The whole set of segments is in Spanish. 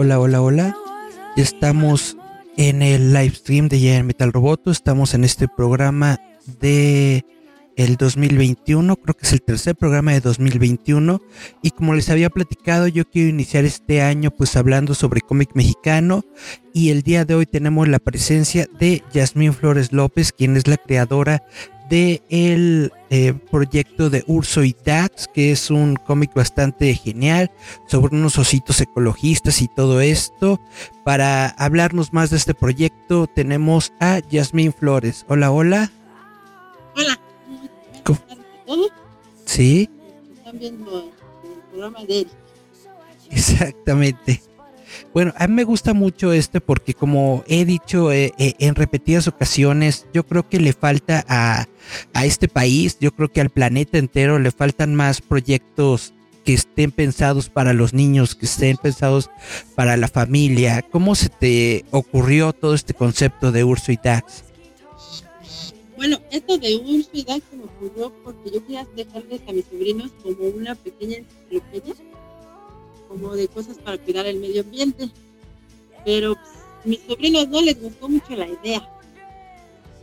Hola, hola, hola. Estamos en el live stream de Giant Metal Roboto. Estamos en este programa de el 2021. Creo que es el tercer programa de 2021. Y como les había platicado, yo quiero iniciar este año pues hablando sobre cómic mexicano. Y el día de hoy tenemos la presencia de Yasmín Flores López, quien es la creadora de el eh, proyecto de Urso y Dax, que es un cómic bastante genial sobre unos ositos ecologistas y todo esto. Para hablarnos más de este proyecto tenemos a Yasmín Flores. Hola, hola. Hola. ¿Cómo? Sí. Están viendo el programa de él. Exactamente. Bueno, a mí me gusta mucho este porque como he dicho eh, eh, en repetidas ocasiones, yo creo que le falta a, a este país, yo creo que al planeta entero le faltan más proyectos que estén pensados para los niños, que estén pensados para la familia. ¿Cómo se te ocurrió todo este concepto de Urso y Dax? Bueno, esto de Urso y Dax me ocurrió porque yo quería dejarles a mis sobrinos como una pequeña enciclopedia como de cosas para cuidar el medio ambiente. Pero pues, mis sobrinos no les gustó mucho la idea.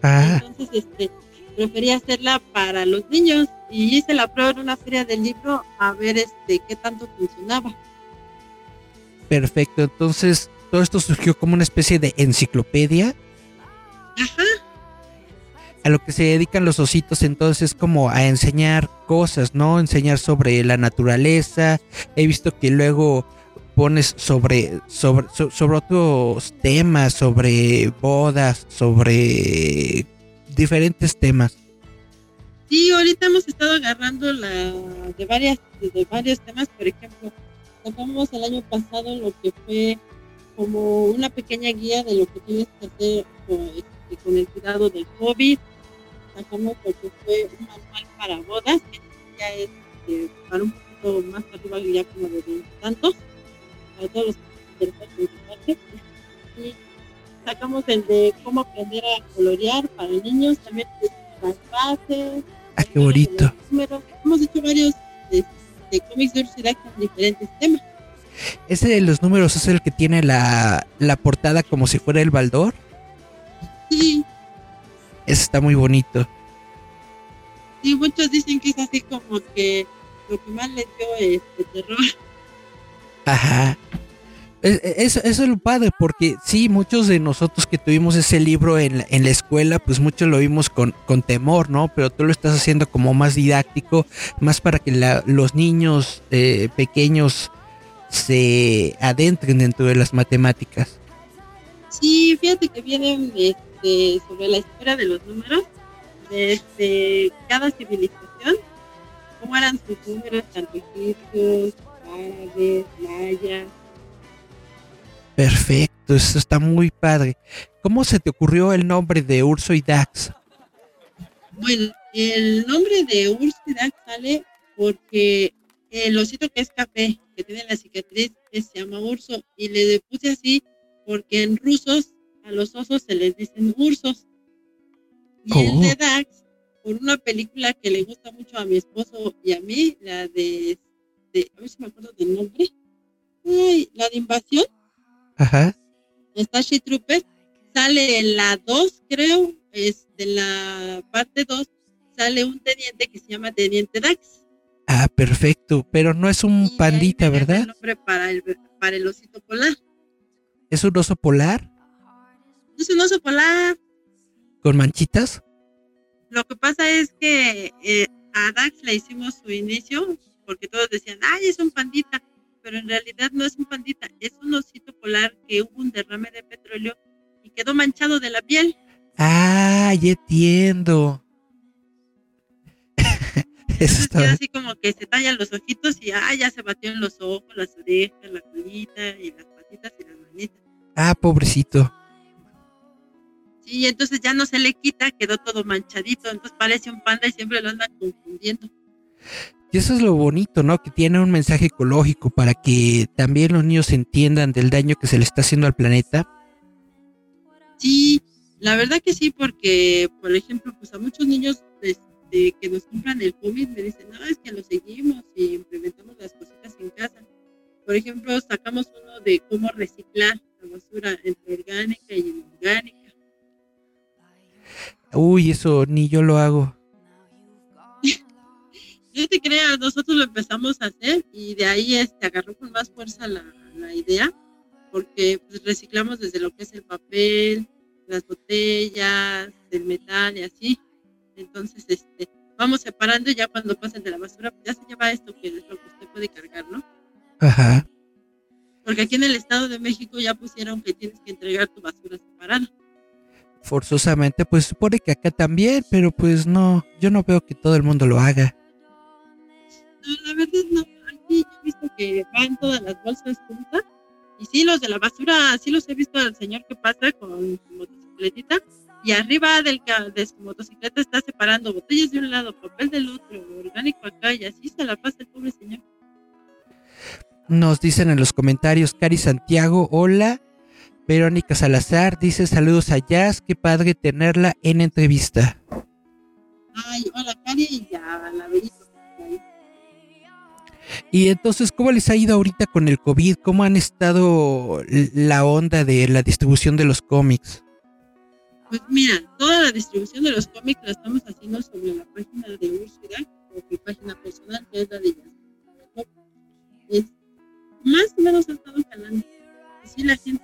Ah, Entonces, este, preferí hacerla para los niños y hice la prueba en una feria del libro a ver este qué tanto funcionaba. perfecto. Entonces, todo esto surgió como una especie de enciclopedia Ajá, a lo que se dedican los ositos entonces como a enseñar cosas, ¿no? Enseñar sobre la naturaleza. He visto que luego pones sobre sobre so- sobre otros temas, sobre bodas, sobre diferentes temas. Sí, ahorita hemos estado agarrando la de varias de varios temas, por ejemplo, sacamos el año pasado lo que fue como una pequeña guía de lo que tienes que hacer con, este, con el cuidado del COVID. Sacamos lo que fue un manual para bodas, que ya es este, para un poquito más arriba, ya como de tantos, para todos los que interesan. Y sacamos el de cómo aprender a colorear para niños, también las bases, Ah, qué bonito. números. Hemos hecho varios de, de cómics de Ursidac con diferentes temas. Ese de los números es el que tiene la, la portada como si fuera el baldor. Sí, Ese está muy bonito. sí, muchos dicen que es así como que lo que más les dio este terror. Ajá. Es- es- Eso, es lo padre, porque sí, muchos de nosotros que tuvimos ese libro en la, en la escuela, pues muchos lo vimos con, con temor, ¿no? Pero tú lo estás haciendo como más didáctico, más para que la- los niños eh, pequeños se adentren dentro de las matemáticas. Sí, fíjate que vienen este, sobre la historia de los números, desde cada civilización, cómo eran sus números, tanto egipcios, árabes, mayas. Perfecto, eso está muy padre. ¿Cómo se te ocurrió el nombre de Urso y Dax? Bueno, el nombre de Ursidac sale porque el osito que es café, que tiene la cicatriz, que se llama urso, y le puse así porque en rusos a los osos se les dicen ursos. Y el de Dax, por una película que le gusta mucho a mi esposo y a mí, la de, de a ver si me acuerdo del nombre, Ay, la de invasión, Ajá. Starship Troopers, sale en la 2, creo, es de la parte 2, sale un teniente que se llama Teniente Dax. Ah, perfecto. Pero no es un pandita, ¿verdad? El nombre para el, para el osito polar. ¿Es un oso polar Es un oso polar. con manchitas? Lo que pasa es que eh, a Dax le hicimos su inicio porque todos decían, ay, es un pandita. Pero en realidad no es un pandita, es un osito polar que hubo un derrame de petróleo y quedó manchado de la piel. Ah, ya entiendo. Queda así como que se tallan los ojitos y ah, ya se batió en los ojos, las orejas, la colita y las las manitas. Ah, pobrecito. Sí, entonces ya no se le quita, quedó todo manchadito, entonces parece un panda y siempre lo anda confundiendo. Y eso es lo bonito, ¿no? Que tiene un mensaje ecológico para que también los niños entiendan del daño que se le está haciendo al planeta. Sí, la verdad que sí, porque, por ejemplo, pues a muchos niños este, que nos compran el COVID me dicen, no, es que lo seguimos y implementamos las cositas en casa. Por ejemplo, sacamos uno de cómo reciclar la basura entre orgánica y inorgánica Uy, eso ni yo lo hago. no te creas, nosotros lo empezamos a hacer y de ahí este, agarró con más fuerza la, idea, porque pues, reciclamos desde lo que es el papel, las botellas, el metal y así. Entonces, este, vamos separando y ya cuando pasen de la basura, pues ya se lleva esto que es lo que usted puede cargar, ¿no? Ajá. Porque aquí en el Estado de México ya pusieron que tienes que entregar tu basura separada forzosamente, pues supone que acá también, pero pues no, yo no veo que todo el mundo lo haga. No, la verdad no, aquí yo he visto que van todas las bolsas juntas y sí, los de la basura, sí los he visto al señor que pasa con su motocicletita y arriba del, de su motocicleta está separando botellas de un lado, papel del otro, orgánico acá y así se la pasa el pobre señor. Nos dicen en los comentarios, Cari Santiago, hola, Verónica Salazar dice saludos a Jazz, qué padre tenerla en entrevista. Ay, hola Cari y ya la Y entonces, ¿cómo les ha ido ahorita con el COVID? ¿Cómo han estado la onda de la distribución de los cómics? Pues mira, toda la distribución de los cómics la estamos haciendo sobre la página de Úrsula, o mi página personal, que es la de Jazz. Más o menos ha estado jalando. Sí, la gente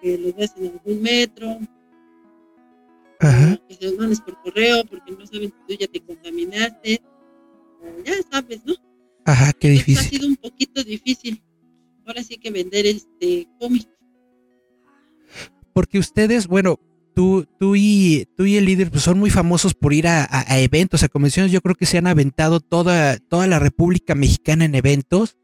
que los ves en algún metro, que se los mandes por correo porque no saben si tú ya te contaminaste, ya sabes, ¿no? Ajá, qué difícil. ha sido un poquito difícil. Ahora sí que vender este cómic. Porque ustedes, bueno, tú, tú, y, tú y el líder pues son muy famosos por ir a, eventos, a convenciones. Yo creo que se han aventado toda, toda la República Mexicana en eventos.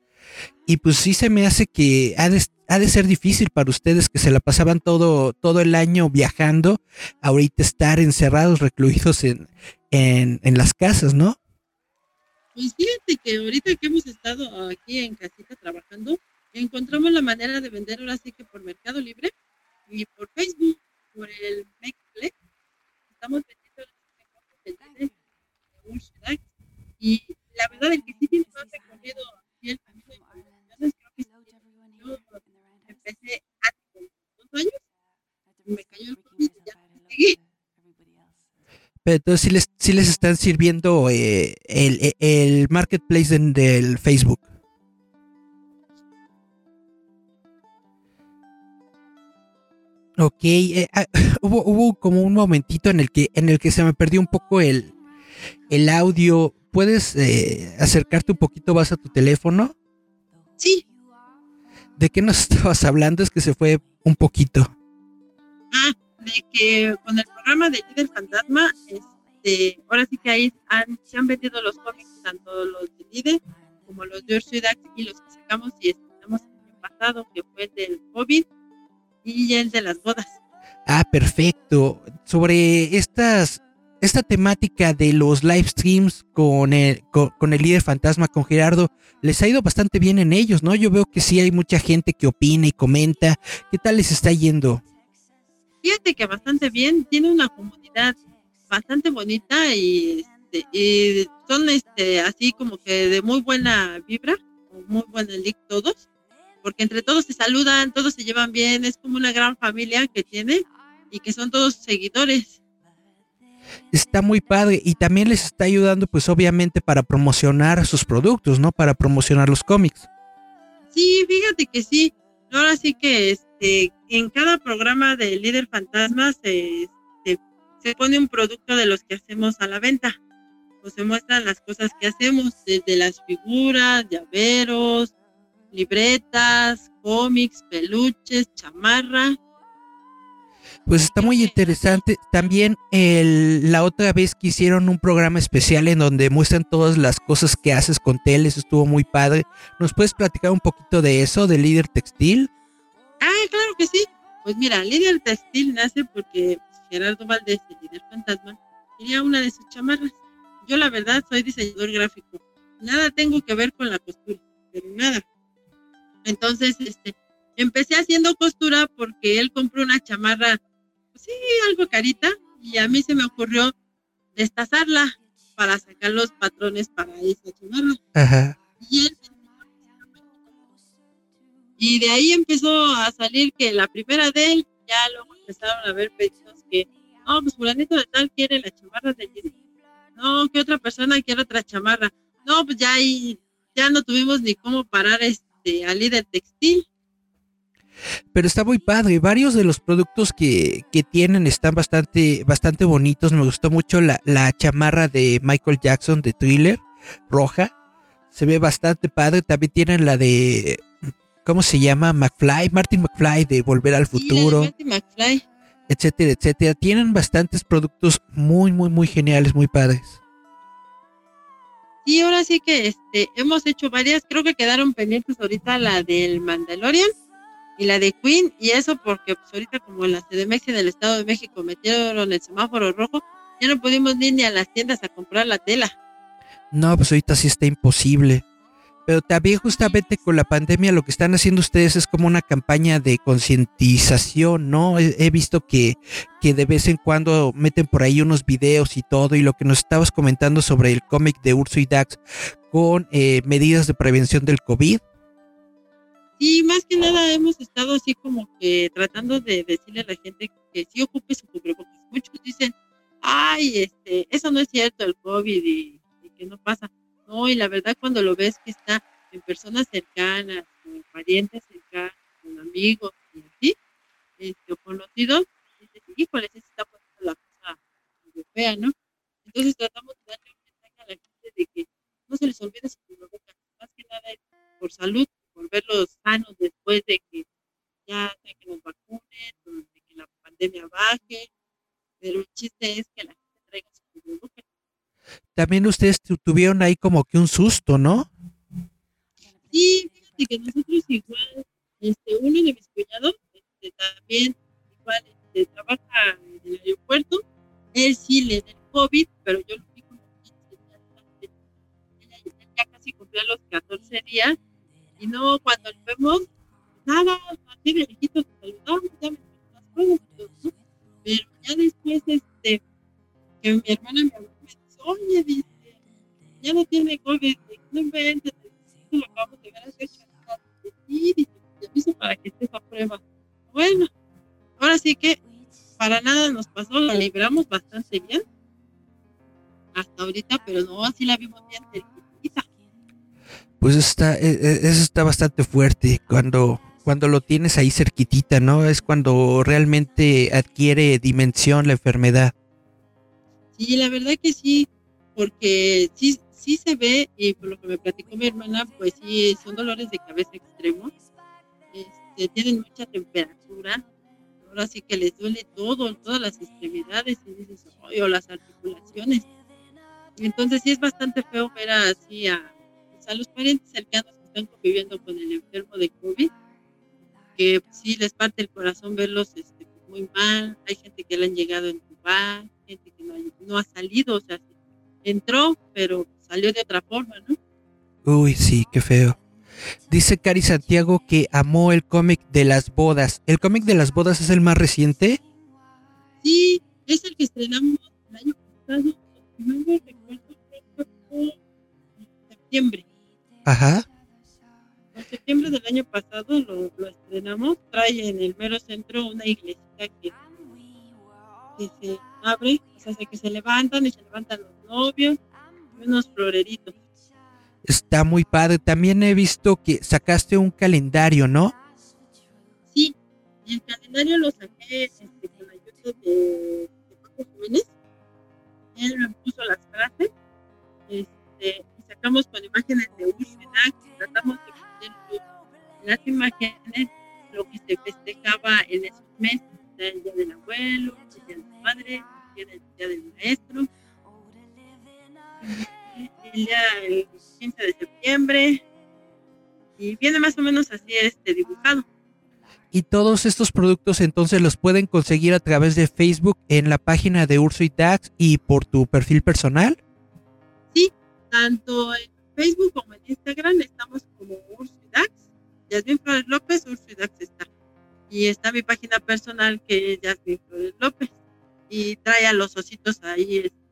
Y pues sí se me hace que ha de, ser difícil para ustedes que se la pasaban todo, todo el año viajando, ahorita estar encerrados, recluidos en, en, en las casas, ¿no? Pues fíjate que ahorita que hemos estado aquí en casita trabajando, encontramos la manera de vender ahora sí que por Mercado Libre y por Facebook por el Mexplex. Estamos vendiendo el de y la verdad el que sí tiene más recorrido aquí el camino de comunicaciones creo que sí, yo empecé hace dos años. Y me cayó el COVID y ya seguí. Pero entonces sí les, sí les están sirviendo eh, el, el marketplace del Facebook. Ok, eh, ah, hubo, hubo como un momentito en el que en el que se me perdió un poco el, el audio. ¿Puedes eh, acercarte un poquito más a tu teléfono? Sí. ¿De qué nos estabas hablando? Es que se fue un poquito. Ah, de que con el programa de Líder Fantasma, este, ahora sí que ahí se han vendido los cómics, tanto los de Líder como los de Ursudax y los que sacamos y estrenamos el año pasado, que fue el del COVID y el de las bodas. Ah, perfecto. Sobre estas, esta temática de los live streams con el, con, el líder fantasma, con Gerardo, les ha ido bastante bien en ellos, ¿no? Yo veo que sí hay mucha gente que opina y comenta. ¿Qué tal les está yendo? Fíjate que bastante bien, tiene una comunidad bastante bonita y, este, y son este así como que de muy buena vibra, muy buena link todos porque entre todos se saludan, todos se llevan bien, es como una gran familia que tiene y que son todos seguidores. Está muy padre y también les está ayudando pues obviamente para promocionar sus productos, ¿no? Para promocionar los cómics. Sí, fíjate que sí. Ahora sí que este, en cada programa de Líder Fantasma se, se, pone un producto de los que hacemos a la venta. O se muestran las cosas que hacemos, desde las figuras, llaveros, libretas, cómics, peluches, chamarra. Pues está muy interesante. También el, la otra vez que hicieron un programa especial en donde muestran todas las cosas que haces con teles, estuvo muy padre. ¿Nos puedes platicar un poquito de eso, de líder textil? Ah, claro que sí. Pues mira, líder textil nace porque Gerardo Valdés, el líder fantasma, quería una de sus chamarras. Yo la verdad soy diseñador gráfico. Nada tengo que ver con la costura, pero nada. Entonces, este, empecé haciendo costura porque él compró una chamarra sí, algo carita, y a mí se me ocurrió destazarla para sacar los patrones para esa chamarra. Ajá. Y, y de ahí empezó a salir que la primera de él, ya luego empezaron a ver pedidos que, no, pues fulanito de tal quiere la chamarra de No, que otra persona quiere otra chamarra. No, pues ya ahí, ya no tuvimos ni cómo parar este al líder textil pero está muy padre. Varios de los productos que, tienen están bastante, bastante bonitos. Me gustó mucho la, chamarra de Michael Jackson de Thriller, roja. Se ve bastante padre. También tienen la de, ¿cómo se llama? McFly, Martin McFly de Volver al Futuro. Etcétera, etcétera. Tienen bastantes productos muy, muy, muy geniales, muy padres. Y ahora sí que este, hemos hecho varias, creo que quedaron pendientes ahorita la del Mandalorian y la de Queen, y eso porque pues, ahorita como en la CDMX del Estado de México metieron el semáforo rojo, ya no pudimos ir ni a las tiendas a comprar la tela. No, pues ahorita sí está imposible. Pero también justamente con la pandemia lo que están haciendo ustedes es como una campaña de concientización, ¿no? He, visto que, que de vez en cuando meten por ahí unos videos y todo, y lo que nos estabas comentando sobre el cómic de Urso y Dax con eh, medidas de prevención del COVID, y más que nada hemos estado así como que tratando de decirle a la gente que sí ocupe su cubrebocas. Muchos dicen, ay, este, eso no es cierto, el COVID y, que no pasa. No, y la verdad cuando lo ves que está en personas cercanas, con parientes cercanos, con amigos y así, este, conocidos, dices, híjole, se está poniendo la cosa fea, ¿no? Entonces tratamos de darle un mensaje a la gente de que no se les olvide su cubrebocas, más que nada por salud por verlos sanos después de que ya que nos vacunen, de que la pandemia baje, pero el chiste es que la gente traiga su cubrebocas. También ustedes tuvieron ahí como que un susto, ¿no? Sí, fíjate que nosotros igual, este, uno de mis cuñados, este, también igual este, trabaja en el aeropuerto, él sí le da COVID, pero yo lo vi como 15 días ya casi cumplió los 14 días y no cuando lo vemos, nada, así de lejitos saludamos, ya me las cosas, pero ya después, este, que mi hermana me oye, dice, ya no tiene COVID, no inventes, lo acabamos de ver hace y dice, te aviso para que estés a prueba. Bueno, ahora sí que para nada nos pasó, la libramos bastante bien hasta ahorita, pero no, así la vimos bien pues está, e, e, eso está bastante fuerte cuando, cuando lo tienes ahí cerquitita, ¿no? Es cuando realmente adquiere dimensión la enfermedad. Sí, la verdad que sí, porque sí, sí se ve, y por lo que me platicó mi hermana, pues sí, son dolores de cabeza extremos, este, tienen mucha temperatura, ahora sí que les duele todo, todas las extremidades, y dices, o las articulaciones. Entonces sí es bastante feo ver así a, a los parientes cercanos que están conviviendo con el enfermo de COVID, que sí les parte el corazón verlos este, muy mal, hay gente que le han llegado en entubar, gente que no, ha salido, o sea, entró, pero salió de otra forma, ¿no? Uy, sí, qué feo. Dice Cari Santiago que amó el cómic de las bodas. ¿El cómic de las bodas es el más reciente? Sí, es el que estrenamos el año pasado. No me recuerdo, en septiembre. Ajá. En septiembre del año pasado lo, estrenamos. Trae en el mero centro una iglesita que, se abre, o sea, que se levantan y se levantan los novios, y unos floreritos. Está muy padre. También he visto que sacaste un calendario, ¿no? Sí, el calendario lo saqué este, con la ayuda de, de Paco Jiménez. Él me puso las frases. Este, sacamos con imágenes de Dax, tratamos de poner las imágenes lo que se festejaba en esos meses, el Día del Abuelo, abuelo, el día del padre, el día del maestro, el día el 15 de septiembre, y viene más o menos así este dibujado. Y todos estos productos entonces los pueden conseguir a través de Facebook en la página de Urso y Dax y por tu perfil personal. Sí, tanto en Facebook como en Instagram estamos como Urso y Dax. Yasmin Flores López, Urso y Dax está. Y está mi página personal que es Yasmin Flores López. Y trae a los ositos ahí este,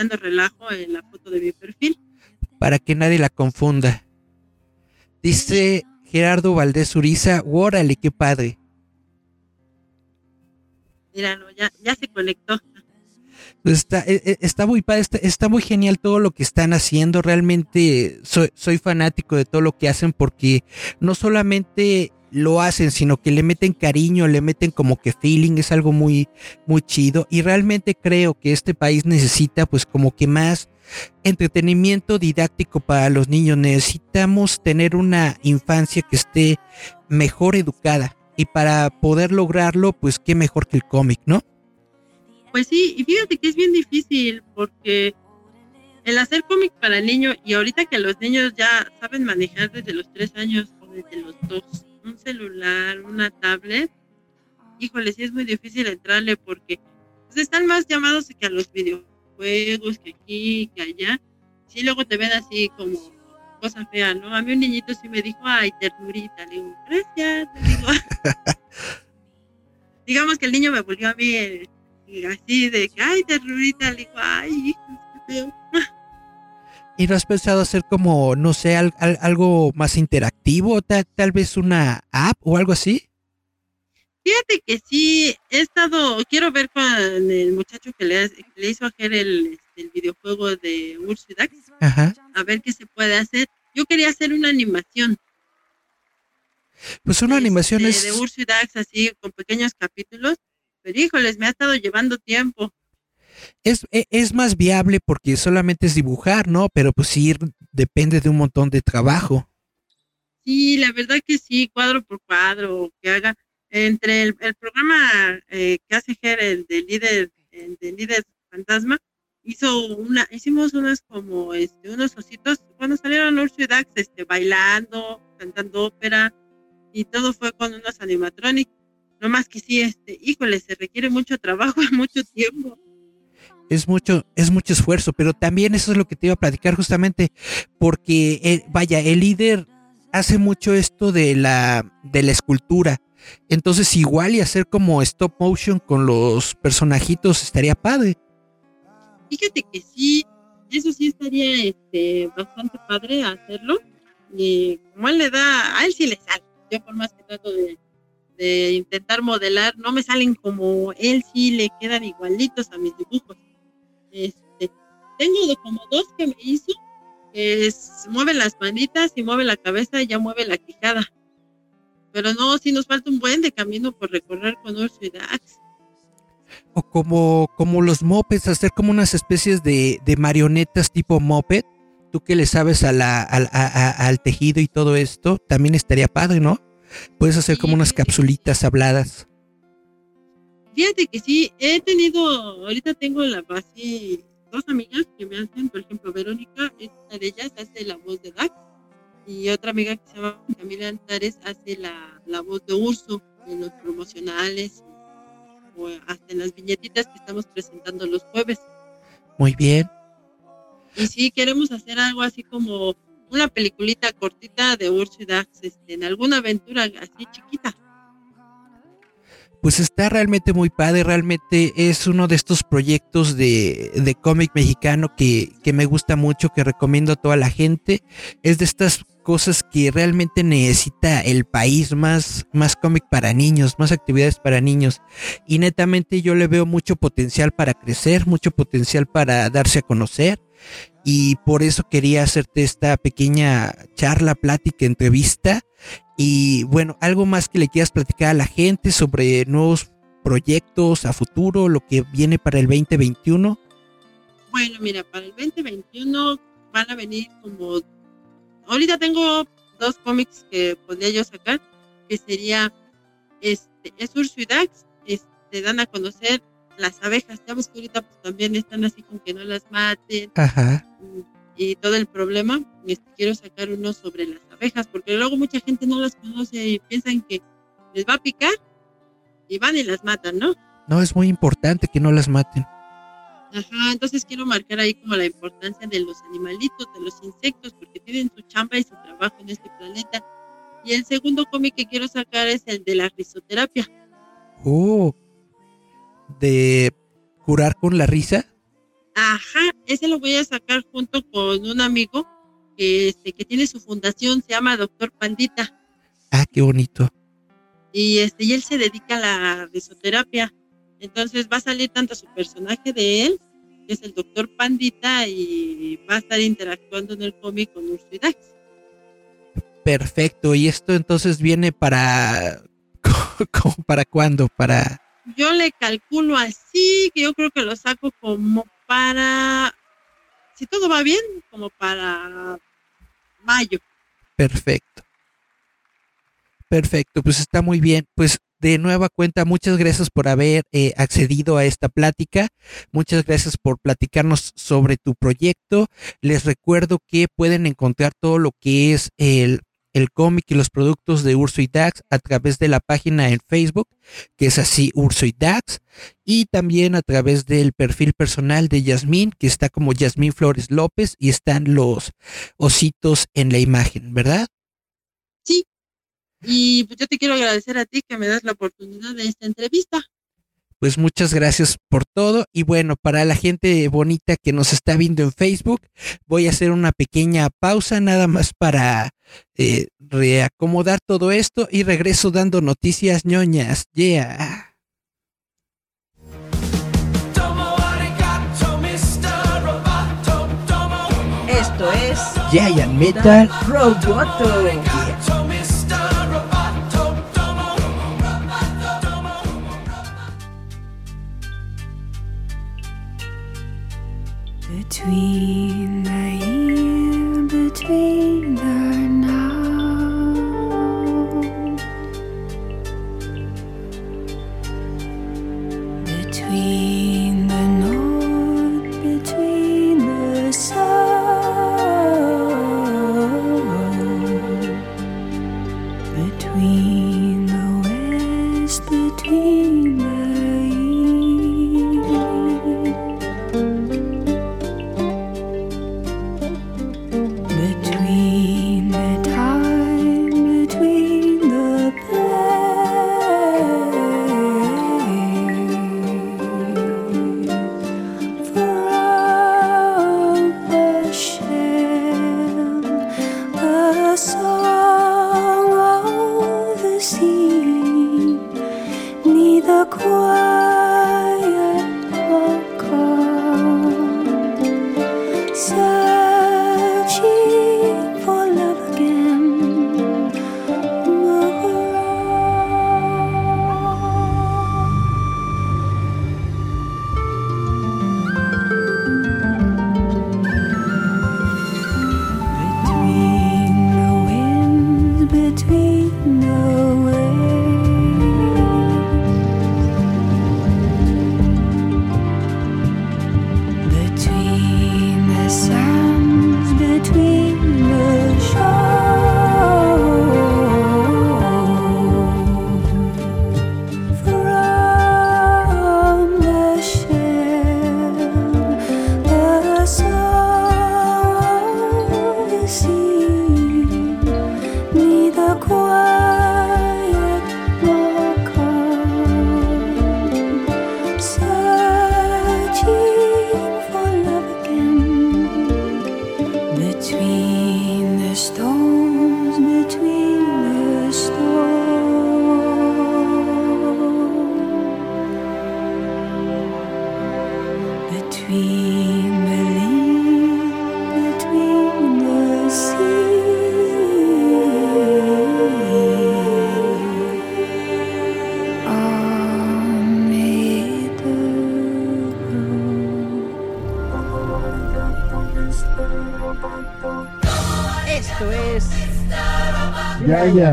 echando relajo en la foto de mi perfil. Para que nadie la confunda. Dice Gerardo Valdés Uriza, órale, qué padre. Míralo, ya, ya se conectó. Está, e, e, está muy padre, está, muy genial todo lo que están haciendo. Realmente soy, soy fanático de todo lo que hacen porque no solamente lo hacen, sino que le meten cariño, le meten como que feeling, es algo muy, muy chido. Y realmente creo que este país necesita pues como que más entretenimiento didáctico para los niños. Necesitamos tener una infancia que esté mejor educada. Y para poder lograrlo, pues qué mejor que el cómic, ¿no? Pues sí, y fíjate que es bien difícil porque el hacer cómic para el niño, y ahorita que los niños ya saben manejar desde los tres años o desde los dos, un celular, una tablet, híjole, sí es muy difícil entrarle porque pues, están más llamados que a los videojuegos, que aquí, que allá. Sí, luego te ven así como cosa fea, ¿no? A mí un niñito sí me dijo, ay, ternurita, le digo, gracias, digo. Digamos que el niño me volvió a mí eh, así de que, ay, ternurita, le digo, ay, hijo, qué feo. ¿Y no has pensado hacer como, no sé, algo más interactivo? Tal, tal vez una app o algo así? Fíjate que sí, he estado, quiero ver con el muchacho que le, hizo hacer el, este, el, videojuego de Ursidax, Ajá. a ver qué se puede hacer. Yo quería hacer una animación. Pues una animación este, es... De Ursidax, así, con pequeños capítulos, pero híjoles, me ha estado llevando tiempo es, e, es, más viable porque solamente es dibujar, ¿no? Pero pues sí, depende de un montón de trabajo. Sí, la verdad que sí, cuadro por cuadro, que haga entre el, programa eh, que hace Ger, el de líder, el de líder fantasma, hizo una, hicimos unas como este, unos ositos, cuando salieron y Dax, este, bailando, cantando ópera, y todo fue con unos animatronics. No más que sí, este, híjole, se requiere mucho trabajo mucho tiempo es mucho, es mucho esfuerzo, pero también eso es lo que te iba a platicar justamente, porque eh, vaya, el líder hace mucho esto de la, de la escultura. Entonces, igual y hacer como stop motion con los personajitos estaría padre. Fíjate que sí, eso sí estaría este, bastante padre hacerlo. Y como él le da, a él sí le sale. Yo por más que trato de, de intentar modelar, no me salen como él sí le quedan igualitos a mis dibujos. Este, tengo como dos que me hizo, que es, mueve las manitas y mueve la cabeza y ya mueve la quijada. Pero no, si nos falta un buen de camino por recorrer con Urso y Dax. O como, como los mopeds, hacer como unas especies de, de marionetas tipo moped. Tú que le sabes a la, al tejido y todo esto, también estaría padre, ¿no? Puedes hacer como unas capsulitas habladas. Fíjate que sí, he tenido, ahorita tengo la dos amigas que me hacen, por ejemplo, Verónica, una de ellas hace la voz de Dax, y otra amiga que se llama Camila Antares hace la, la voz de Urso en los promocionales o hasta en las viñetitas que estamos presentando los jueves. Muy bien. Y sí, queremos hacer algo así como una peliculita cortita de Urso y Dax, este, en alguna aventura así chiquita pues está realmente muy padre, realmente es uno de estos proyectos de, de cómic mexicano que, que, me gusta mucho, que recomiendo a toda la gente. Es de estas cosas que realmente necesita el país, más, más cómic para niños, más actividades para niños. Y netamente yo le veo mucho potencial para crecer, mucho potencial para darse a conocer. Y por eso quería hacerte esta pequeña charla, plática, entrevista y bueno, algo más que le quieras platicar a la gente sobre nuevos proyectos a futuro, lo que viene para el 2021. Bueno, mira, para el 2021 van a venir como... Ahorita tengo dos cómics que podría yo sacar, que sería este, es Urso y Dax, este, dan a conocer las abejas. Ya ves que ahorita pues, también están así con que no las maten. Ajá. Y todo el problema. Este, quiero sacar uno sobre las abejas, porque luego mucha gente no las conoce y piensan que les va a picar y van y las matan, ¿no? No, es muy importante que no las maten. Ajá, entonces quiero marcar ahí como la importancia de los animalitos, de los insectos, porque tienen su chamba y su trabajo en este planeta. Y el segundo cómic que quiero sacar es el de la risoterapia. Oh, de curar con la risa. Ajá, ese lo voy a sacar junto con un amigo que, este, que tiene su fundación, se llama Doctor Pandita. Ah, qué bonito. Y, este, y él se dedica a la risoterapia. Entonces va a salir tanto su personaje de él, que es el Doctor Pandita, y va a estar interactuando en el cómic con Urso y Dax. Perfecto, y esto entonces viene para... ¿Para cuándo? Para... Yo le calculo así, que yo creo que lo saco como para... Si todo va bien, como para mayo. Perfecto. Perfecto, pues está muy bien. Pues de nueva cuenta, muchas gracias por haber eh, accedido a esta plática. Muchas gracias por platicarnos sobre tu proyecto. Les recuerdo que pueden encontrar todo lo que es el, el cómic y los productos de Urso y Dax a través de la página en Facebook, que es así Urso y Dax, y también a través del perfil personal de Yasmín, que está como Yasmín Flores López, y están los ositos en la imagen, ¿verdad? Sí, y pues yo te quiero agradecer a ti que me das la oportunidad de esta entrevista. Pues muchas gracias por todo. Y bueno, para la gente bonita que nos está viendo en Facebook, voy a hacer una pequeña pausa nada más para eh, reacomodar todo esto y regreso dando noticias ñoñas. Yeah. Esto es Giant Metal Roboto. Between the here, between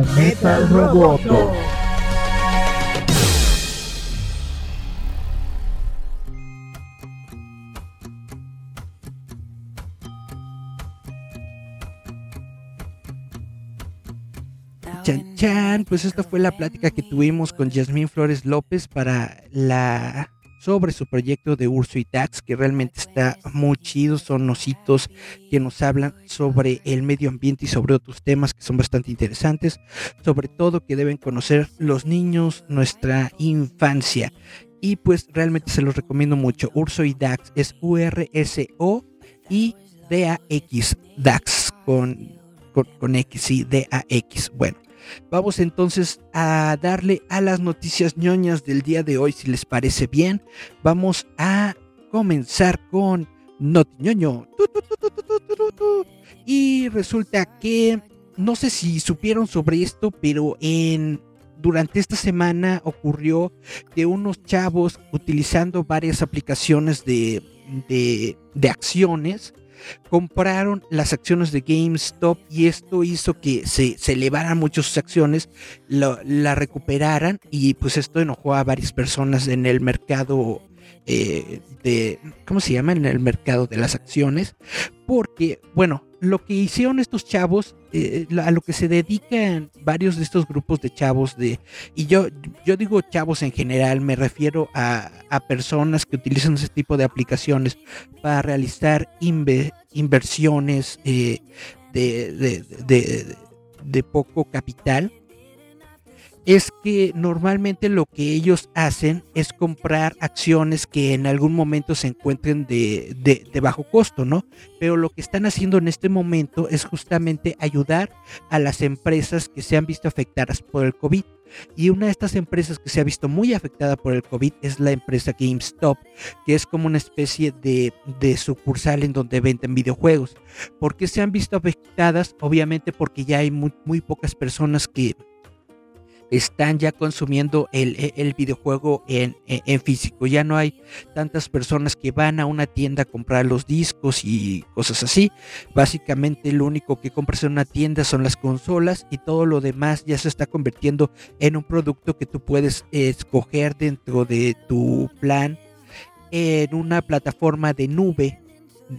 Planeta Roboto. Chan, chan, pues esta fue la plática que tuvimos con Yasmín Flores López para la sobre su proyecto de Urso y Tax, que realmente está muy chido. Son ositos que nos hablan sobre el medio ambiente y sobre otros temas que son bastante interesantes. Sobre todo que deben conocer los niños, nuestra infancia. Y pues realmente se los recomiendo mucho. Urso y Dax es U-R-S-O y D-A-X. Dax con, con, con X y D-A-X. Bueno. Vamos entonces a darle a las noticias ñoñas del día de hoy, si les parece bien. Vamos a comenzar con Notiñoño. Y resulta que no sé si supieron sobre esto, pero en durante esta semana ocurrió que unos chavos utilizando varias aplicaciones de, de, de acciones compraron las acciones de GameStop y esto hizo que se, se elevaran mucho sus acciones, la recuperaran y pues esto enojó a varias personas en el mercado eh, de, ¿cómo se llama? En el mercado de las acciones, porque, bueno, lo que hicieron estos chavos, eh, a lo que se dedican varios de estos grupos de chavos de, y yo, yo digo chavos en general, me refiero a, a personas que utilizan ese tipo de aplicaciones para realizar inve, inversiones eh, de, de, de poco capital es que normalmente lo que ellos hacen es comprar acciones que en algún momento se encuentren de, de, bajo costo, ¿no? Pero lo que están haciendo en este momento es justamente ayudar a las empresas que se han visto afectadas por el COVID. Y una de estas empresas que se ha visto muy afectada por el COVID es la empresa GameStop, que es como una especie de, de sucursal en donde venden videojuegos. ¿Por qué se han visto afectadas? Obviamente porque ya hay muy, muy pocas personas que están ya consumiendo el, el videojuego en, en, en, físico. Ya no hay tantas personas que van a una tienda a comprar los discos y cosas así. Básicamente lo único que compras en una tienda son las consolas y todo lo demás ya se está convirtiendo en un producto que tú puedes escoger dentro de tu plan en una plataforma de nube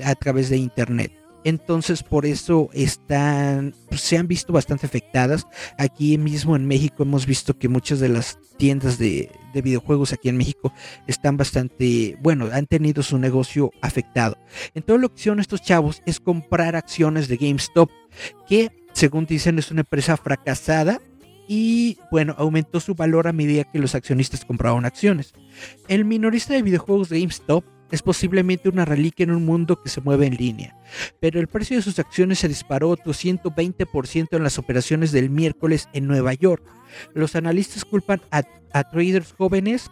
a través de internet entonces por eso están pues, se han visto bastante afectadas aquí mismo en México hemos visto que muchas de las tiendas de, de, videojuegos aquí en México están bastante bueno han tenido su negocio afectado entonces lo que hicieron estos chavos es comprar acciones de GameStop que según dicen es una empresa fracasada y bueno, aumentó su valor a medida que los accionistas compraban acciones. El minorista de videojuegos de GameStop es posiblemente una reliquia en un mundo que se mueve en línea, pero el precio de sus acciones se disparó otro 120% en las operaciones del miércoles en Nueva York. Los analistas culpan a, a, traders jóvenes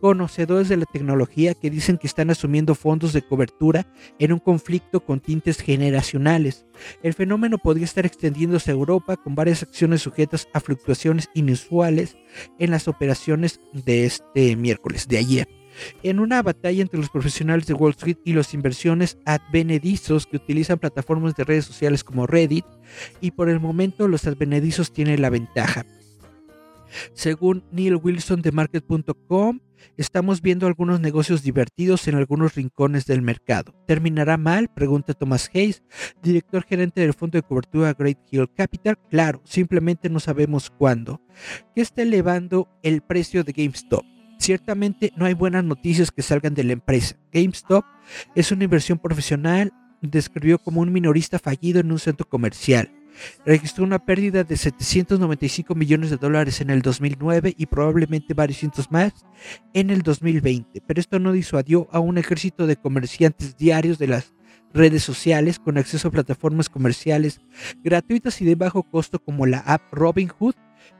conocedores de la tecnología que dicen que están asumiendo fondos de cobertura en un conflicto con tintes generacionales. El fenómeno podría estar extendiéndose a Europa con varias acciones sujetas a fluctuaciones inusuales en las operaciones de este miércoles, de ayer en una batalla entre los profesionales de Wall Street y los inversiones advenedizos que utilizan plataformas de redes sociales como Reddit y por el momento los advenedizos tienen la ventaja. Según Neil Wilson de Market.com, estamos viendo algunos negocios divertidos en algunos rincones del mercado. ¿Terminará mal? Pregunta Thomas Hayes, director gerente del fondo de cobertura Great Hill Capital. Claro, simplemente no sabemos cuándo. ¿Qué está elevando el precio de GameStop? Ciertamente no hay buenas noticias que salgan de la empresa. GameStop es una inversión profesional, describió como un minorista fallido en un centro comercial. Registró una pérdida de 795 millones de dólares en el 2009 y probablemente varios cientos más en el 2020, pero esto no disuadió a un ejército de comerciantes diarios de las redes sociales con acceso a plataformas comerciales gratuitas y de bajo costo como la app Robinhood,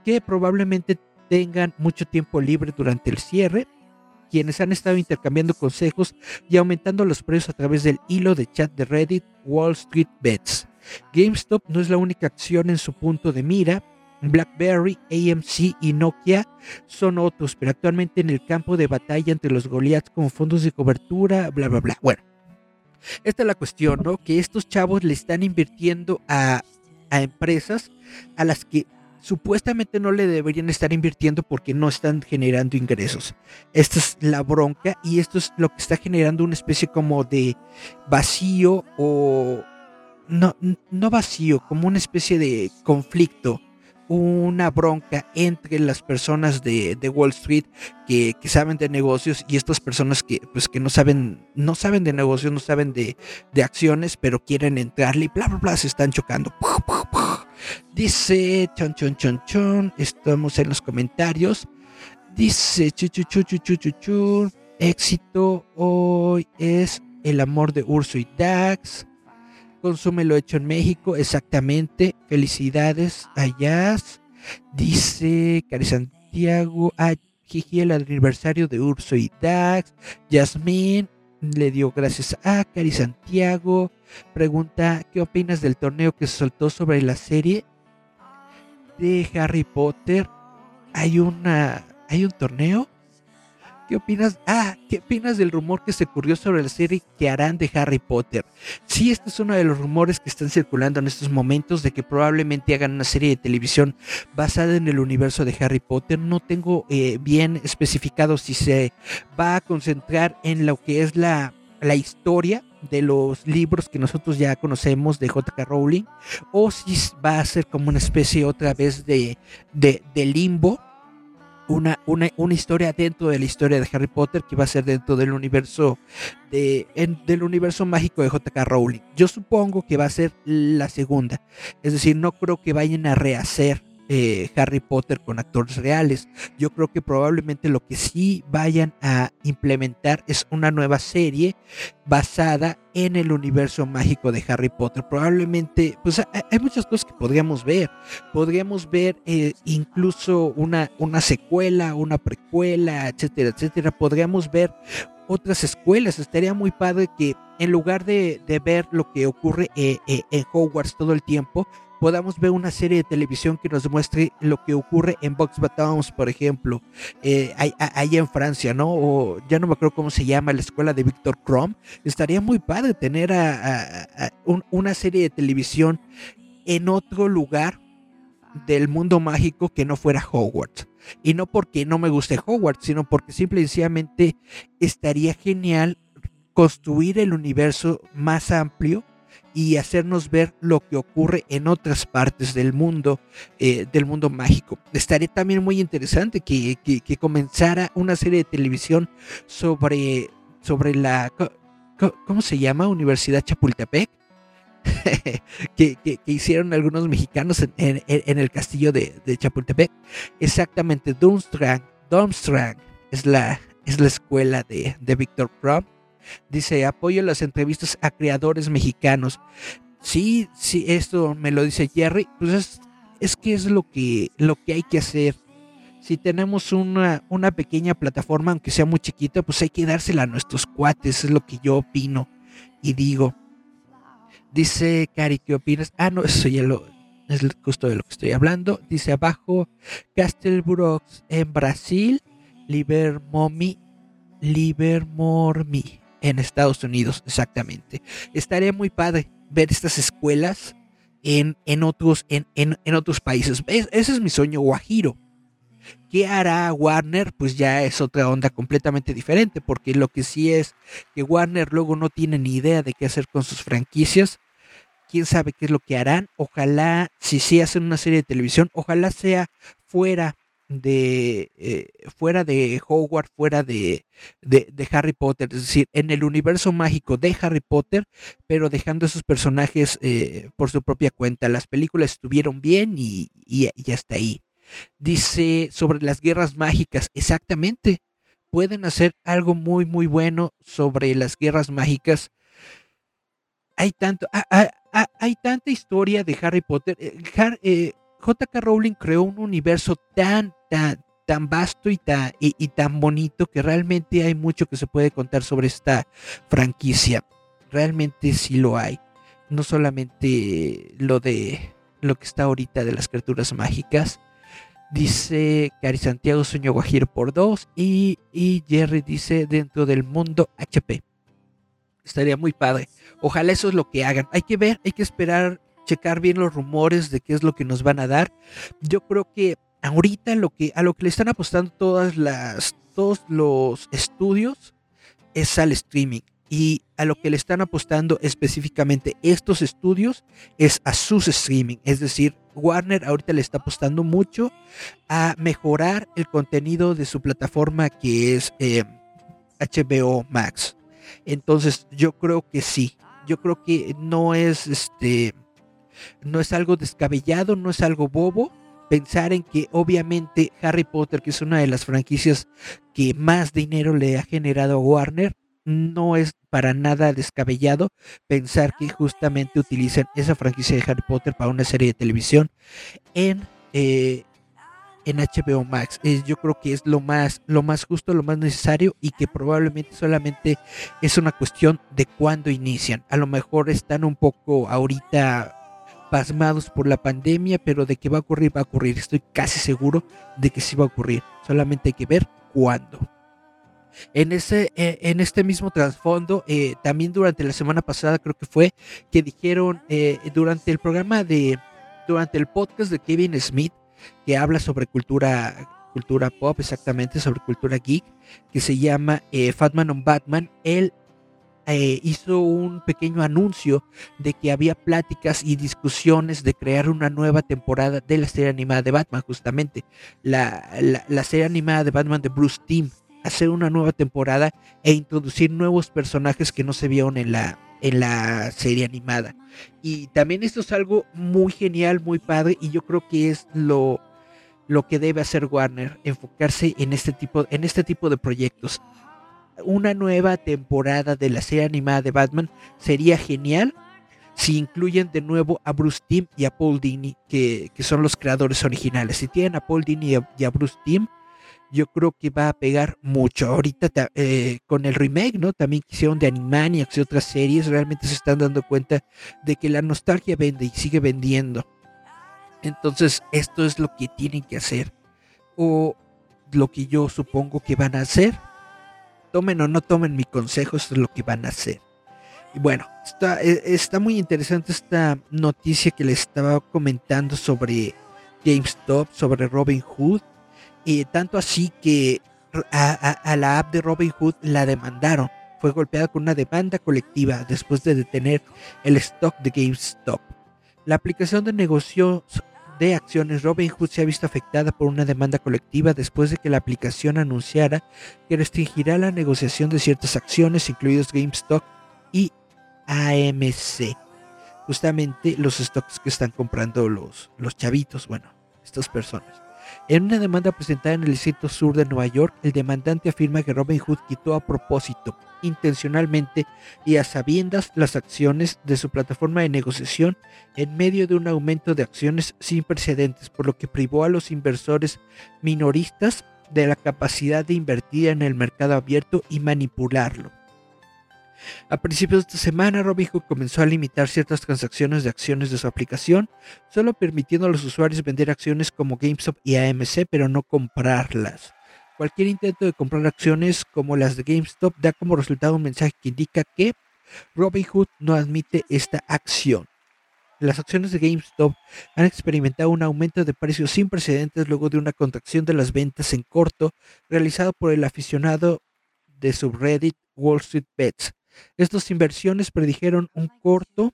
que probablemente tengan mucho tiempo libre durante el cierre, quienes han estado intercambiando consejos y aumentando los precios a través del hilo de chat de Reddit Wall Street Bets. GameStop no es la única acción en su punto de mira. BlackBerry, AMC y Nokia son otros, pero actualmente en el campo de batalla entre los Goliaths como fondos de cobertura, bla, bla, bla. Bueno, esta es la cuestión, ¿no? Que estos chavos le están invirtiendo a empresas a las que supuestamente no le deberían estar invirtiendo porque no están generando ingresos. Esta es la bronca y esto es lo que está generando una especie como de vacío o no, no vacío, como una especie de conflicto una bronca entre las personas de, de Wall Street que, que, saben de negocios y estas personas que, pues, que no saben, no saben de negocios, no saben de, de acciones, pero quieren entrarle y bla, bla, bla, se están chocando. Dice, chon, chon, chon, chon, estamos en los comentarios. Dice, chu, chu, chu, chu, chu, chu, éxito hoy es el amor de Urso y Dax. Consume lo hecho en México, exactamente. Felicidades allá. Dice Cari Santiago, ah, jiji, el aniversario de Urso y Dax. Yasmín le dio gracias a Cari Santiago. Pregunta, ¿qué opinas del torneo que se soltó sobre la serie de Harry Potter? Hay una, hay un torneo. ¿Qué opinas? Ah, ¿qué opinas del rumor que se ocurrió sobre la serie que harán de Harry Potter? Sí, este es uno de los rumores que están circulando en estos momentos de que probablemente hagan una serie de televisión basada en el universo de Harry Potter. No tengo eh, bien especificado si se va a concentrar en lo que es la, la historia de los libros que nosotros ya conocemos de J.K. Rowling o si va a ser como una especie otra vez de, de limbo una, una, una, historia dentro de la historia de Harry Potter que va a ser dentro del universo de, en, del universo mágico de J.K. Rowling. Yo supongo que va a ser la segunda. Es decir, no creo que vayan a rehacer eh, Harry Potter con actores reales. Yo creo que probablemente lo que sí vayan a implementar es una nueva serie basada en el universo mágico de Harry Potter. Probablemente, pues hay muchas cosas que podríamos ver. Podríamos ver eh, incluso una, una secuela, una precuela, etcétera, etcétera. Podríamos ver otras escuelas. Estaría muy padre que en lugar de, de ver lo que ocurre eh, eh, en Hogwarts todo el tiempo, podamos ver una serie de televisión que nos muestre lo que ocurre en Box Batons, por ejemplo, eh, ahí en Francia, ¿no? O ya no me acuerdo cómo se llama, la escuela de Víctor Krom. Estaría muy padre tener una serie de televisión en otro lugar del mundo mágico que no fuera Hogwarts. Y no porque no me guste Hogwarts, sino porque simple y sencillamente estaría genial construir el universo más amplio y hacernos ver lo que ocurre en otras partes del mundo, eh, del mundo mágico. Estaría también muy interesante que, que, comenzara una serie de televisión sobre, sobre la, ¿cómo se llama? Universidad Chapultepec. que, que, hicieron algunos mexicanos en, el castillo de, de, Chapultepec. Exactamente, Durmstrang, Durmstrang es la, es la escuela de, de Víctor Crumb Dice, apoyo las entrevistas a creadores mexicanos. Sí, sí, esto me lo dice Jerry. Pues es, es que es lo que, lo que hay que hacer. Si tenemos una, una pequeña plataforma, aunque sea muy chiquita, pues hay que dársela a nuestros cuates, es lo que yo opino y digo. Dice Cari, ¿qué opinas? Ah, no, eso ya lo, es justo de lo que estoy hablando. Dice abajo, Castelbrox en Brasil, Libermomi, Libermormi en Estados Unidos, exactamente. Estaría muy padre ver estas escuelas en, en otros, en, en, en, otros países. Es, ese es mi sueño guajiro. ¿Qué hará Warner? Pues ya es otra onda completamente diferente, porque lo que sí es que Warner luego no tiene ni idea de qué hacer con sus franquicias. Quién sabe qué es lo que harán. Ojalá, si sí hacen una serie de televisión, ojalá sea fuera de eh, fuera de Hogwarts, fuera de, de, Harry Potter, es decir, en el universo mágico de Harry Potter, pero dejando esos personajes eh, por su propia cuenta. Las películas estuvieron bien y, y, y, hasta ahí. Dice sobre las guerras mágicas, exactamente, pueden hacer algo muy, muy bueno sobre las guerras mágicas. Hay tanto, hay tanta historia de Harry Potter. Eh, J.K. Rowling creó un universo tan, tan, tan vasto y tan, y, tan bonito que realmente hay mucho que se puede contar sobre esta franquicia. Realmente sí lo hay. No solamente lo de lo que está ahorita de las criaturas mágicas. Dice Cari Santiago Sueño Guajiro por dos. Y, y Jerry dice dentro del mundo HP. Estaría muy padre. Ojalá eso es lo que hagan. Hay que ver, hay que esperar checar bien los rumores de qué es lo que nos van a dar. Yo creo que ahorita lo que a lo que le están apostando todas las todos los estudios es al streaming. y a lo que le están apostando específicamente estos estudios es a sus streaming. Es decir, Warner ahorita le está apostando mucho a mejorar el contenido de su plataforma que es eh, HBO Max. Entonces yo creo que sí. Yo creo que no es este no es algo descabellado, no es algo bobo pensar en que obviamente Harry Potter, que es una de las franquicias que más dinero le ha generado a Warner, no es para nada descabellado pensar que justamente utilizan esa franquicia de Harry Potter para una serie de televisión en, eh, en HBO Max. Eh, yo creo que es lo más, lo más justo, lo más necesario y que probablemente solamente es una cuestión de cuándo inician. A lo mejor están un poco ahorita pasmados por la pandemia, pero de que va a ocurrir, va a ocurrir. Estoy casi seguro de que sí va a ocurrir. Solamente hay que ver cuándo. En, ese, eh, en este mismo trasfondo, eh, también durante la semana pasada creo que fue que dijeron eh, durante el programa de, durante el podcast de Kevin Smith, que habla sobre cultura, cultura pop, exactamente, sobre cultura geek, que se llama Fatman on Batman, él hizo un pequeño anuncio de que había pláticas y discusiones de crear una nueva temporada de la serie animada de Batman, justamente la, la, serie animada de Batman de Bruce Timm hacer una nueva temporada e introducir nuevos personajes que no se vieron en la, en la serie animada. Y también esto es algo muy genial, muy padre, y yo creo que es lo, lo que debe hacer Warner, enfocarse en este tipo, en este tipo de proyectos. Una nueva temporada de la serie animada de Batman sería genial si incluyen de nuevo a Bruce Timm y a Paul Dini, que, que son los creadores originales. Si tienen a Paul Dini y a, Bruce Timm, yo creo que va a pegar mucho. Ahorita eh, con el remake, ¿no? También que hicieron de Animaniacs y otras series, realmente se están dando cuenta de que la nostalgia vende y sigue vendiendo. Entonces, esto es lo que tienen que hacer. O lo que yo supongo que van a hacer. Tomen o no tomen mi consejo, esto es lo que van a hacer. Y bueno, está, e, muy interesante esta noticia que les estaba comentando sobre GameStop, sobre Robin Hood y tanto así que a, la app de Robin Hood la demandaron. Fue golpeada con una demanda colectiva después de detener el stock de GameStop. La aplicación de negocios de acciones Robin Hood se ha visto afectada por una demanda colectiva después de que la aplicación anunciara que restringirá la negociación de ciertas acciones, incluidos GameStop y AMC. Justamente los stocks que están comprando los, los chavitos, bueno, estas personas. En una demanda presentada en el Distrito Sur de Nueva York, el demandante afirma que Robin Hood quitó a propósito, intencionalmente y a sabiendas las acciones de su plataforma de negociación en medio de un aumento de acciones sin precedentes, por lo que privó a los inversores minoristas de la capacidad de invertir en el mercado abierto y manipularlo. A principios de esta semana, Robinhood comenzó a limitar ciertas transacciones de acciones de su aplicación, solo permitiendo a los usuarios vender acciones como GameStop y AMC, pero no comprarlas. Cualquier intento de comprar acciones como las de GameStop da como resultado un mensaje que indica que Robinhood no admite esta acción. Las acciones de GameStop han experimentado un aumento de precios sin precedentes luego de una contracción de las ventas en corto realizado por el aficionado de subreddit Wall Street Bets, estas inversiones predijeron un corto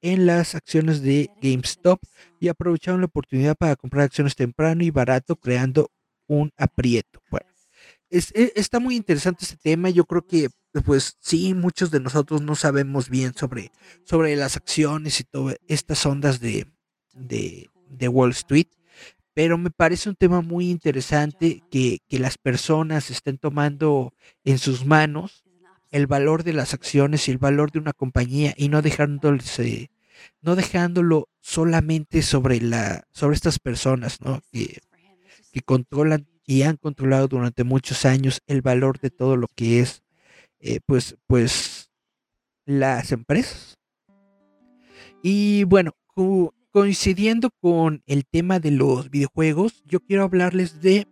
en las acciones de GameStop y aprovecharon la oportunidad para comprar acciones temprano y barato, creando un aprieto. Es, e, está muy interesante este tema. Yo creo que, pues sí, muchos de nosotros no sabemos bien sobre, sobre las acciones y todas estas ondas de, de, de Wall Street pero me parece un tema muy interesante que, que, las personas estén tomando en sus manos el valor de las acciones y el valor de una compañía y no dejándose, no dejándolo solamente sobre la, sobre estas personas, ¿no? Que, que controlan y han controlado durante muchos años el valor de todo lo que es, eh, pues, pues, las empresas. Y bueno, coincidiendo con el tema de los videojuegos, yo quiero hablarles de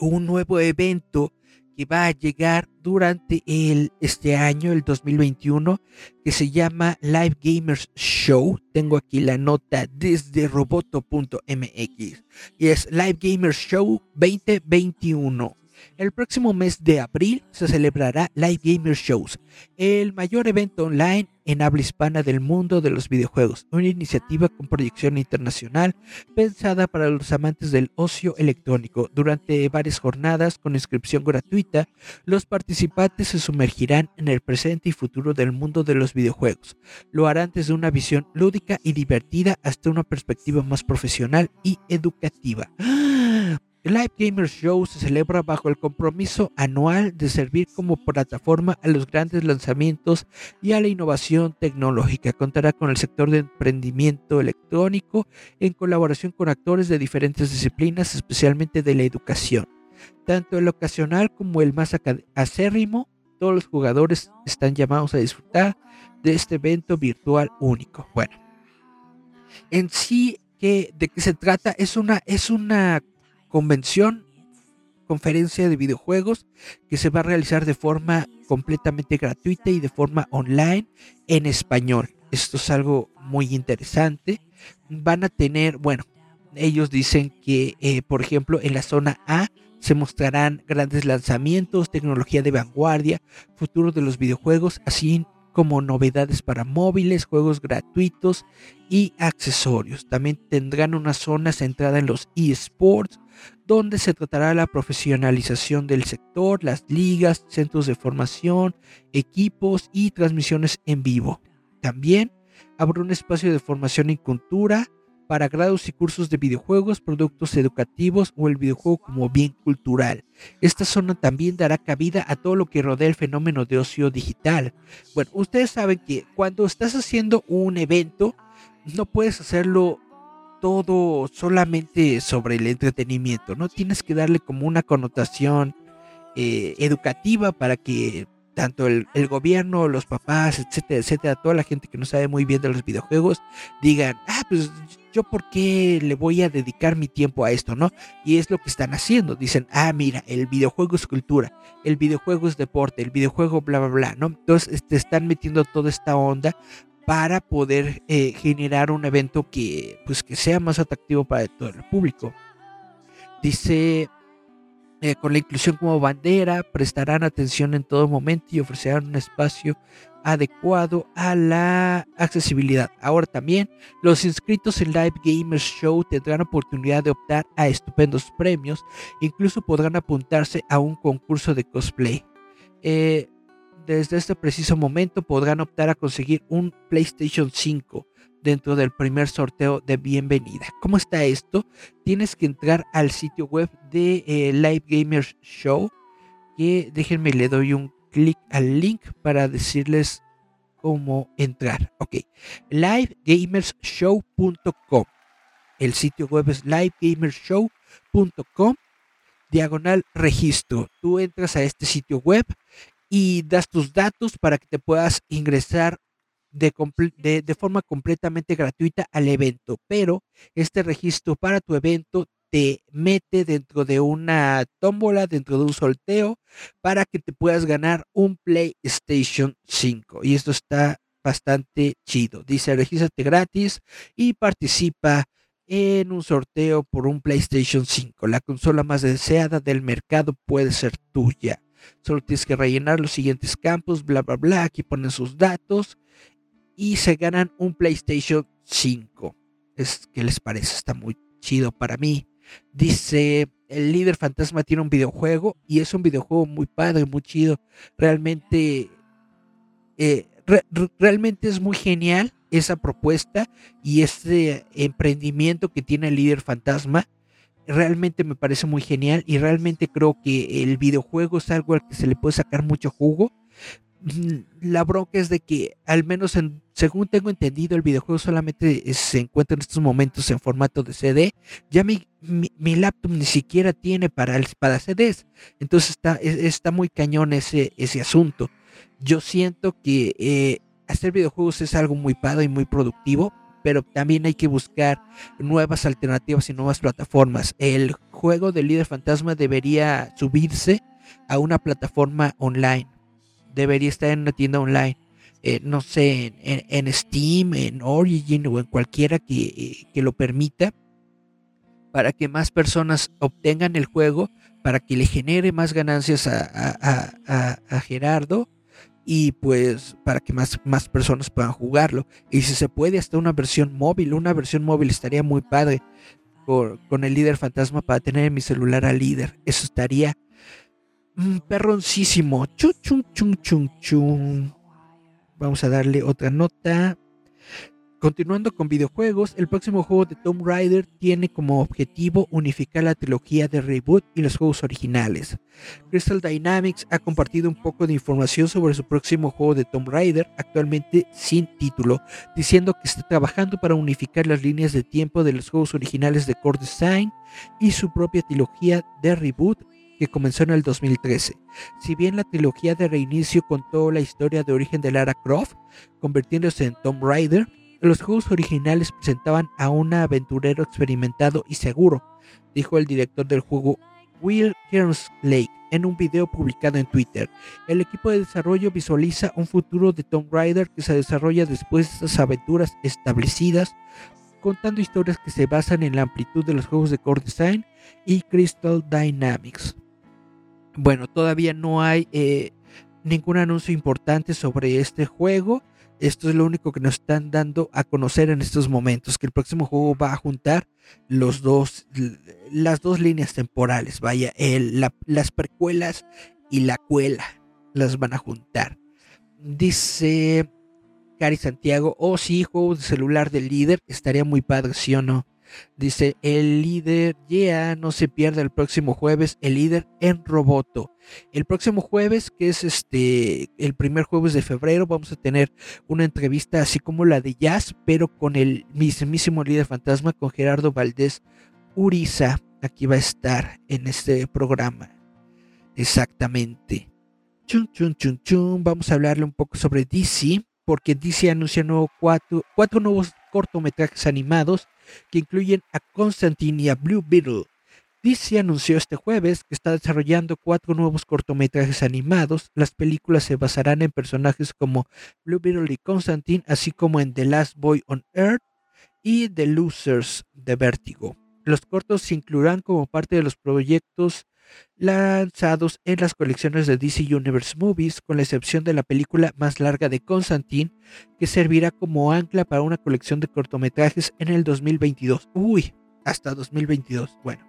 un nuevo evento que va a llegar durante el, este año, el 2021, que se llama Live Gamers Show. Tengo aquí la nota desde roboto.mx y es Live Gamers Show 2021. El próximo mes de abril se celebrará Live Gamer Shows, el mayor evento online en habla hispana del mundo de los videojuegos, una iniciativa con proyección internacional pensada para los amantes del ocio electrónico. Durante varias jornadas con inscripción gratuita, los participantes se sumergirán en el presente y futuro del mundo de los videojuegos. Lo harán desde una visión lúdica y divertida hasta una perspectiva más profesional y educativa. Live Gamer Show se celebra bajo el compromiso anual de servir como plataforma a los grandes lanzamientos y a la innovación tecnológica. Contará con el sector de emprendimiento electrónico en colaboración con actores de diferentes disciplinas, especialmente de la educación. Tanto el ocasional como el más acérrimo, todos los jugadores están llamados a disfrutar de este evento virtual único. Bueno, en sí, ¿de qué se trata? Es una, es una convención, conferencia de videojuegos que se va a realizar de forma completamente gratuita y de forma online en español. Esto es algo muy interesante. Van a tener, bueno, ellos dicen que, eh, por ejemplo, en la zona A se mostrarán grandes lanzamientos, tecnología de vanguardia, futuro de los videojuegos, así como novedades para móviles, juegos gratuitos y accesorios. También tendrán una zona centrada en los eSports, donde se tratará la profesionalización del sector, las ligas, centros de formación, equipos y transmisiones en vivo. También habrá un espacio de formación en cultura, para grados y cursos de videojuegos, productos educativos o el videojuego como bien cultural. Esta zona también dará cabida a todo lo que rodea el fenómeno de ocio digital. Bueno, ustedes saben que cuando estás haciendo un evento, no puedes hacerlo todo solamente sobre el entretenimiento, ¿no? Tienes que darle como una connotación eh, educativa para que tanto el, gobierno, los papás, etcétera, etcétera, toda la gente que no sabe muy bien de los videojuegos, digan, ah, pues yo por qué le voy a dedicar mi tiempo a esto, ¿no? Y es lo que están haciendo. Dicen, ah, mira, el videojuego es cultura, el videojuego es deporte, el videojuego bla, bla, bla, ¿no? Entonces, te este, están metiendo toda esta onda para poder eh, generar un evento que, pues, que sea más atractivo para todo el público. Dice eh, con la inclusión como bandera, prestarán atención en todo momento y ofrecerán un espacio adecuado a la accesibilidad. Ahora también, los inscritos en Live Gamers Show tendrán oportunidad de optar a estupendos premios, incluso podrán apuntarse a un concurso de cosplay. Eh, desde este preciso momento podrán optar a conseguir un PlayStation 5 dentro del primer sorteo de bienvenida. ¿Cómo está esto? Tienes que entrar al sitio web de eh, Live Gamers Show. Que déjenme, le doy un clic al link para decirles cómo entrar. Ok, livegamershow.com. El sitio web es livegamershow.com. Diagonal registro. Tú entras a este sitio web y das tus datos para que te puedas ingresar de, forma completamente gratuita al evento, pero este registro para tu evento te mete dentro de una tómbola, dentro de un sorteo, para que te puedas ganar un PlayStation 5. Y esto está bastante chido. Dice, regístrate gratis y participa en un sorteo por un PlayStation 5. La consola más deseada del mercado puede ser tuya. Solo tienes que rellenar los siguientes campos, bla, bla, bla. Aquí ponen sus datos y se ganan un PlayStation 5. Es, ¿Qué les parece? Está muy chido para mí. Dice, el líder fantasma tiene un videojuego y es un videojuego muy padre, muy chido. Realmente, eh, realmente es muy genial esa propuesta y ese emprendimiento que tiene el líder fantasma. Realmente me parece muy genial y realmente creo que el videojuego es algo al que se le puede sacar mucho jugo la bronca es de que, al menos en, según tengo entendido, el videojuego solamente se encuentra en estos momentos en formato de CD. Ya mi, mi, laptop ni siquiera tiene para, para CDs. Entonces está, está muy cañón ese, ese asunto. Yo siento que eh, hacer videojuegos es algo muy padre y muy productivo, pero también hay que buscar nuevas alternativas y nuevas plataformas. El juego de líder fantasma debería subirse a una plataforma online debería estar en una tienda online. Eh, no sé, en, Steam, en Origin o en cualquiera que, que, lo permita, para que más personas obtengan el juego, para que le genere más ganancias a- a- a Gerardo y pues para que más, más personas puedan jugarlo. Y si se puede, hasta una versión móvil, una versión móvil estaría muy padre con, el líder fantasma para tener en mi celular al líder. Eso estaría mm, perroncísimo. Chun, chun, chun, chun, chun. Vamos a darle otra nota. Continuando con videojuegos, el próximo juego de Tomb Raider tiene como objetivo unificar la trilogía de reboot y los juegos originales. Crystal Dynamics ha compartido un poco de información sobre su próximo juego de Tomb Raider, actualmente sin título, diciendo que está trabajando para unificar las líneas de tiempo de los juegos originales de Core Design y su propia trilogía de reboot que comenzó en el 2013. Si bien la trilogía de reinicio contó la historia de origen de Lara Croft, convirtiéndose en Tomb Raider, los juegos originales presentaban a un aventurero experimentado y seguro, dijo el director del juego Will Kerslake en un video publicado en Twitter. El equipo de desarrollo visualiza un futuro de Tomb Raider que se desarrolla después de estas aventuras establecidas, contando historias que se basan en la amplitud de los juegos de Core Design y Crystal Dynamics. Bueno, todavía no hay eh, ningún anuncio importante sobre este juego. Esto es lo único que nos están dando a conocer en estos momentos, que el próximo juego va a juntar los dos, las dos líneas temporales, vaya, el- la- las precuelas y la cuela, las van a juntar. Dice Cari Santiago, oh sí, juego de celular del líder, estaría muy padre, ¿sí o no? Dice, el líder, ya no se pierda el próximo jueves, el líder en Roboto. El próximo jueves, que es este el primer jueves de febrero, vamos a tener una entrevista así como la de Jazz, pero con el mismísimo líder fantasma, con Gerardo Valdés Uriza. Aquí va a estar en este programa. Exactamente. Chun, chun, chun, chun. Vamos a hablarle un poco sobre DC, porque DC anunció nuevo cuatro, cuatro nuevos cortometrajes animados que incluyen a Constantine y a Blue Beetle. DC anunció este jueves que está desarrollando cuatro nuevos cortometrajes animados. Las películas se basarán en personajes como Blue Beetle y Constantine, así como en The Last Boy on Earth y The Losers de Vértigo. Los cortos se incluirán como parte de los proyectos lanzados en las colecciones de DC Universe Movies, con la excepción de la película más larga de Constantine, que servirá como ancla para una colección de cortometrajes en el 2022. Uy, hasta 2022. Bueno,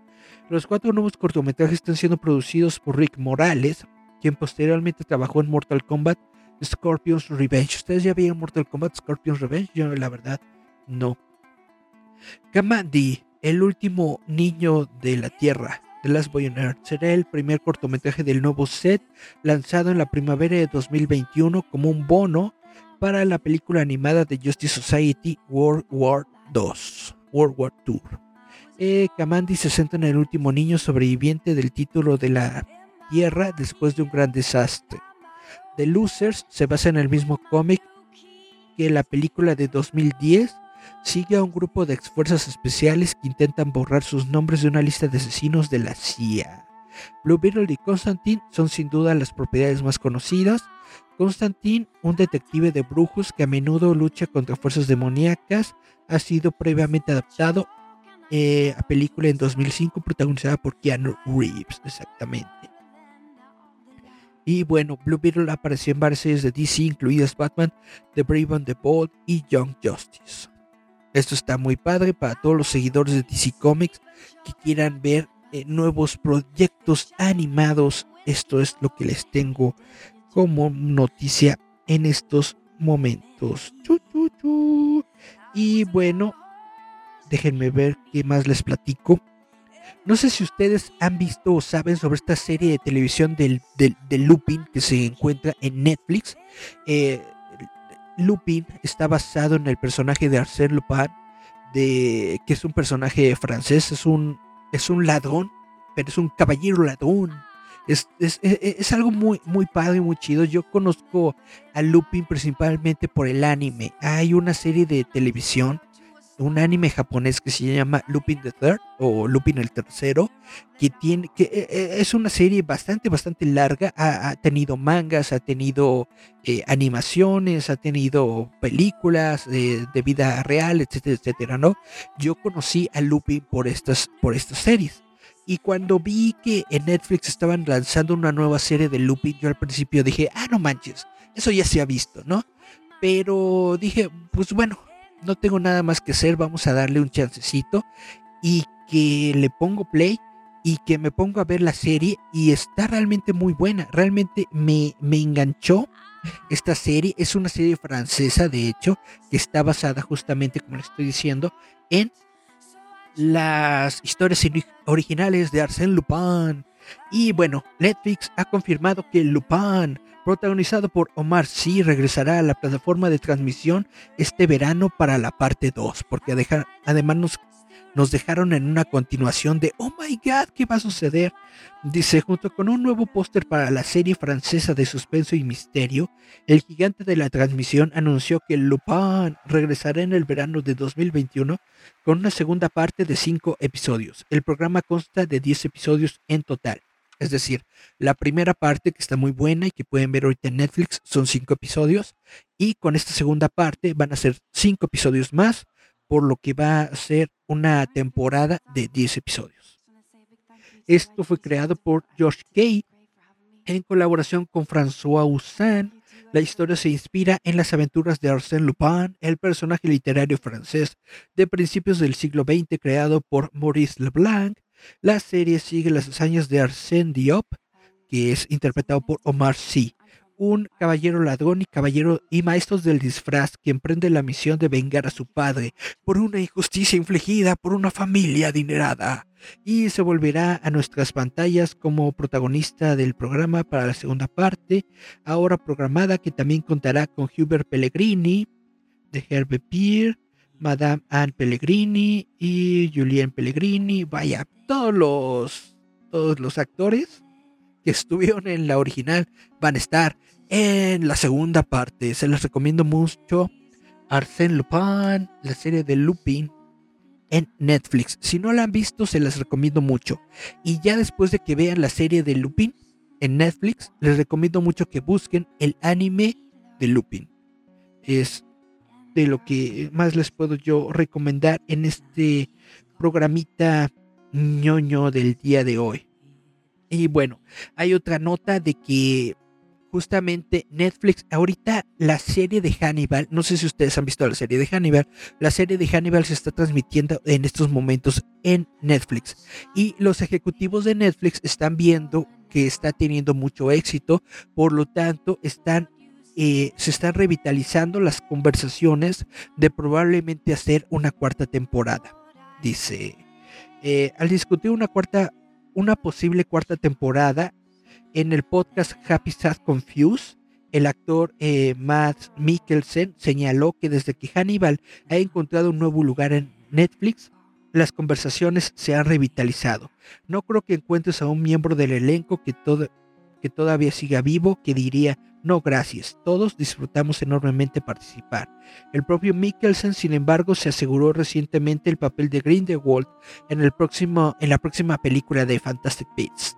los cuatro nuevos cortometrajes están siendo producidos por Rick Morales, quien posteriormente trabajó en Mortal Kombat Scorpion's Revenge. ¿Ustedes ya vieron Mortal Kombat Scorpion's Revenge? Yo la verdad no. Kamandi, el último niño de la Tierra, The Last Boy será el primer cortometraje del nuevo set lanzado en la primavera de 2021 como un bono para la película animada de Justice Society World War II. World War II. Eh, Kamandi se centra en el último niño sobreviviente del título de la Tierra después de un gran desastre. The Losers se basa en el mismo cómic que la película de 2010 sigue a un grupo de fuerzas especiales que intentan borrar sus nombres de una lista de asesinos de la CIA. Blue Beetle y Constantine son sin duda las propiedades más conocidas. Constantine, un detective de brujos que a menudo lucha contra fuerzas demoníacas, ha sido previamente adaptado eh, a película en 2005 protagonizada por Keanu Reeves, exactamente. Y bueno, Blue Beetle apareció en varias series de DC, incluidas Batman, The Brave and the Bold y Young Justice. Esto está muy padre para todos los seguidores de DC Comics que quieran ver eh, nuevos proyectos animados. Esto es lo que les tengo como noticia en estos momentos. Chu, chu, chu. Y bueno, déjenme ver qué más les platico. No sé si ustedes han visto o saben sobre esta serie de televisión del, del, del Lupin que se encuentra en Netflix. Eh, Lupin está basado en el personaje de Arsène Lupin, de, que es un personaje francés, es un, es un ladrón, pero es un caballero ladrón. Es, es, es, es algo muy, muy padre y muy chido. Yo conozco a Lupin principalmente por el anime. Hay una serie de televisión un anime japonés que se llama Lupin the Third o Lupin el Tercero, que tiene que eh, es una serie bastante bastante larga, ha, ha tenido mangas, ha tenido eh, animaciones, ha tenido películas eh, de vida real, etcétera, etcétera, ¿no? Yo conocí a Lupin por estas por estas series. Y cuando vi que en Netflix estaban lanzando una nueva serie de Lupin, yo al principio dije, ah, no manches, eso ya se ha visto, ¿no? Pero dije, pues bueno, no tengo nada más que hacer, vamos a darle un chancecito y que le pongo play y que me pongo a ver la serie y está realmente muy buena, realmente me, me enganchó. Esta serie es una serie francesa, de hecho, que está basada justamente, como le estoy diciendo, en las historias ori- originales de Arsène Lupin. Y bueno, Netflix ha confirmado que Lupin, protagonizado por Omar Sy, regresará a la plataforma de transmisión este verano para la parte 2, porque además nos, nos dejaron en una continuación de Oh my god, ¿qué va a suceder? Dice, junto con un nuevo póster para la serie francesa de suspenso y misterio, el gigante de la transmisión anunció que Lupin regresará en el verano de 2021 con una segunda parte de 5 episodios. El programa consta de 10 episodios en total. Es decir, la primera parte que está muy buena y que pueden ver ahorita en Netflix son 5 episodios. Y con esta segunda parte van a ser 5 episodios más, por lo que va a ser una temporada de 10 episodios. Esto fue creado por Josh Kay en colaboración con François Houssin. La historia se inspira en las aventuras de Arsène Lupin, el personaje literario francés de principios del siglo XX creado por Maurice Leblanc. La serie sigue las hazañas de Arsène Diop, que es interpretado por Omar Sy, un caballero ladrón y caballero y maestro del disfraz que emprende la misión de vengar a su padre por una injusticia infligida por una familia adinerada. Y se volverá a nuestras pantallas como protagonista del programa para la segunda parte, ahora programada que también contará con Hubert Pellegrini, de Herbe Pierre, Madame Anne Pellegrini y Julien Pellegrini, vaya, todos los todos los actores que estuvieron en la original van a estar en la segunda parte. Se les recomiendo mucho Arsène Lupin, la serie de Lupin en Netflix. Si no la han visto, se las recomiendo mucho. Y ya después de que vean la serie de Lupin en Netflix, les recomiendo mucho que busquen el anime de Lupin. Es de lo que más les puedo yo recomendar en este programita ñoño del día de hoy. Y bueno, hay otra nota de que justamente Netflix, ahorita la serie de Hannibal, no sé si ustedes han visto la serie de Hannibal, la serie de Hannibal se está transmitiendo en estos momentos en Netflix y los ejecutivos de Netflix están viendo que está teniendo mucho éxito, por lo tanto están eh, se están revitalizando las conversaciones de probablemente hacer una cuarta temporada. Dice, eh, al discutir una cuarta, una posible cuarta temporada, en el podcast Happy Sad Confused, el actor eh, Matt Mikkelsen señaló que desde que Hannibal ha encontrado un nuevo lugar en Netflix, las conversaciones se han revitalizado. No creo que encuentres a un miembro del elenco que, todavía siga vivo que diría, no gracias, todos disfrutamos enormemente participar. El propio Mikkelsen, sin embargo, se aseguró recientemente el papel de Grindelwald en, el próximo, en la próxima película de Fantastic Beasts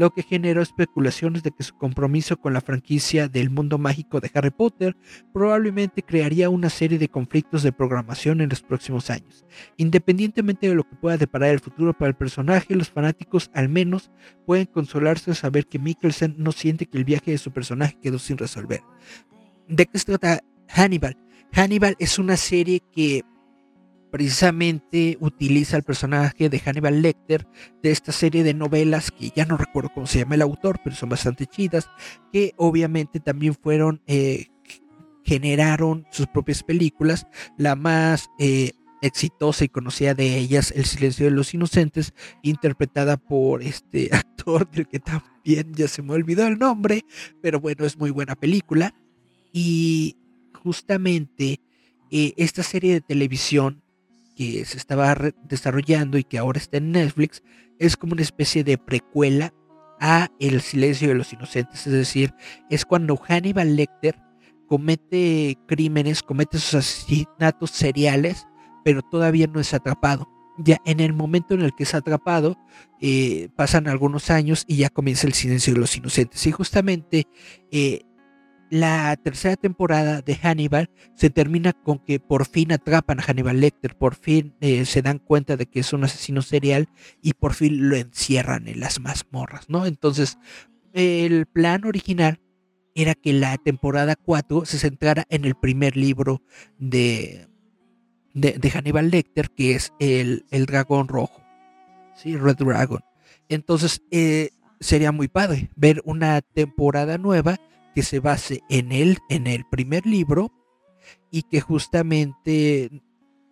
lo que generó especulaciones de que su compromiso con la franquicia del mundo mágico de Harry Potter probablemente crearía una serie de conflictos de programación en los próximos años. Independientemente de lo que pueda deparar el futuro para el personaje, los fanáticos al menos pueden consolarse al saber que Mikkelsen no siente que el viaje de su personaje quedó sin resolver. ¿De qué se trata Hannibal? Hannibal es una serie que precisamente utiliza el personaje de Hannibal Lecter de esta serie de novelas que ya no recuerdo cómo se llama el autor, pero son bastante chidas, que obviamente también fueron, eh, generaron sus propias películas, la más eh, exitosa y conocida de ellas, El silencio de los inocentes, interpretada por este actor del que también ya se me olvidó el nombre, pero bueno, es muy buena película. Y justamente eh, esta serie de televisión que se estaba desarrollando y que ahora está en Netflix es como una especie de precuela a El silencio de los inocentes, es decir, es cuando Hannibal Lecter comete crímenes, comete sus asesinatos seriales, pero todavía no es atrapado. Ya en el momento en el que es atrapado, eh, pasan algunos años y ya comienza el silencio de los inocentes. Y justamente eh, la tercera temporada de Hannibal se termina con que por fin atrapan a Hannibal Lecter, por fin eh, se dan cuenta de que es un asesino serial y por fin lo encierran en las mazmorras, ¿no? Entonces, el plan original era que la temporada 4 se centrara en el primer libro de, de, Hannibal Lecter, que es el, el dragón rojo, ¿sí? Red Dragon. Entonces, eh, sería muy padre ver una temporada nueva que se base en él, en el primer libro, y que justamente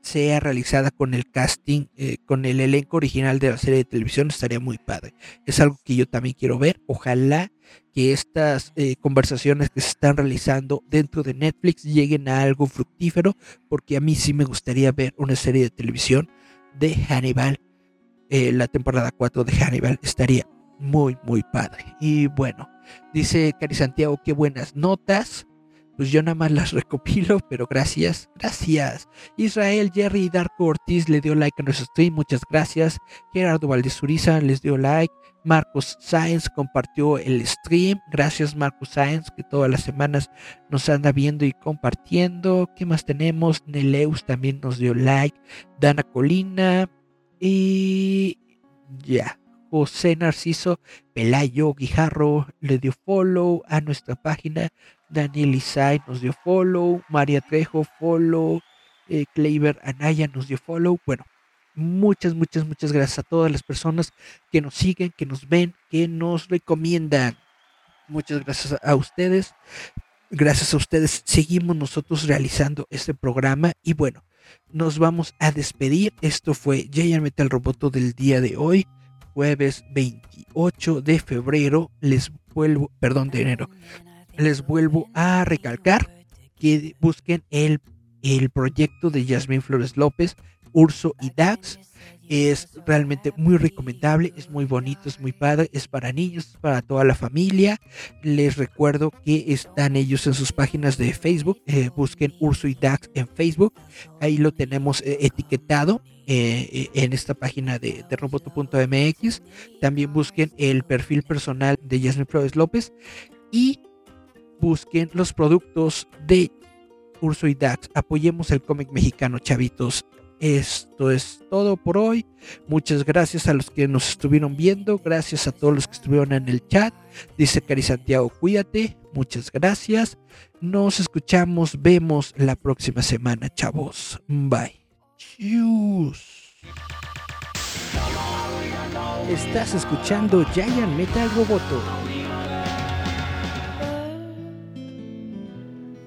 sea realizada con el casting, eh, con el elenco original de la serie de televisión, estaría muy padre. Es algo que yo también quiero ver. Ojalá que estas eh, conversaciones que se están realizando dentro de Netflix lleguen a algo fructífero, porque a mí sí me gustaría ver una serie de televisión de Hannibal. Eh, la temporada 4 de Hannibal estaría muy, muy padre. Y bueno, dice Cari Santiago, qué buenas notas. Pues yo nada más las recopilo, pero gracias, gracias. Israel, Jerry y Darko Ortiz le dio like a nuestro stream, muchas gracias. Gerardo Valdezuriza les dio like. Marcos Sáenz compartió el stream. Gracias, Marcos Sáenz, que todas las semanas nos anda viendo y compartiendo. ¿Qué más tenemos? Neleus también nos dio like. Dana Colina. Y ya. José Narciso Pelayo Guijarro le dio follow a nuestra página. Daniel Isai nos dio follow. María Trejo, follow. Eh, Kleiber Anaya nos dio follow. Bueno, muchas, muchas, muchas gracias a todas las personas que nos siguen, que nos ven, que nos recomiendan. Muchas gracias a ustedes. Gracias a ustedes seguimos nosotros realizando este programa y bueno, nos vamos a despedir. Esto fue Giant Metal Roboto del día de hoy, jueves 28 de febrero. Les vuelvo, perdón, de enero. Les vuelvo a recalcar que busquen el, el proyecto de Yasmín Flores López, Urso y Dax. Es realmente muy recomendable, es muy bonito, es muy padre, es para niños, es para toda la familia. Les recuerdo que están ellos en sus páginas de Facebook. eh, busquen Urso y Dax en Facebook. Ahí lo tenemos eh, etiquetado eh, eh, en esta página de, de roboto.mx. También busquen el perfil personal de Yasmin Flores López y busquen los productos de Urso y Dax. Apoyemos el cómic mexicano, chavitos. Esto es todo por hoy. Muchas gracias a los que nos estuvieron viendo. Gracias a todos los que estuvieron en el chat. Dice Cari Santiago, cuídate. Muchas gracias. Nos escuchamos, vemos la próxima semana, chavos. Bye. Chus. Estás escuchando Giant Metal Roboto.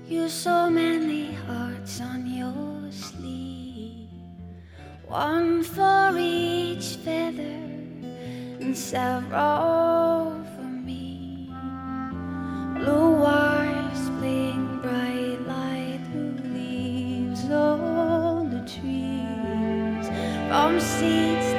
You so many hearts on your sleeve, one for each feather, and several for me. Blue from seeds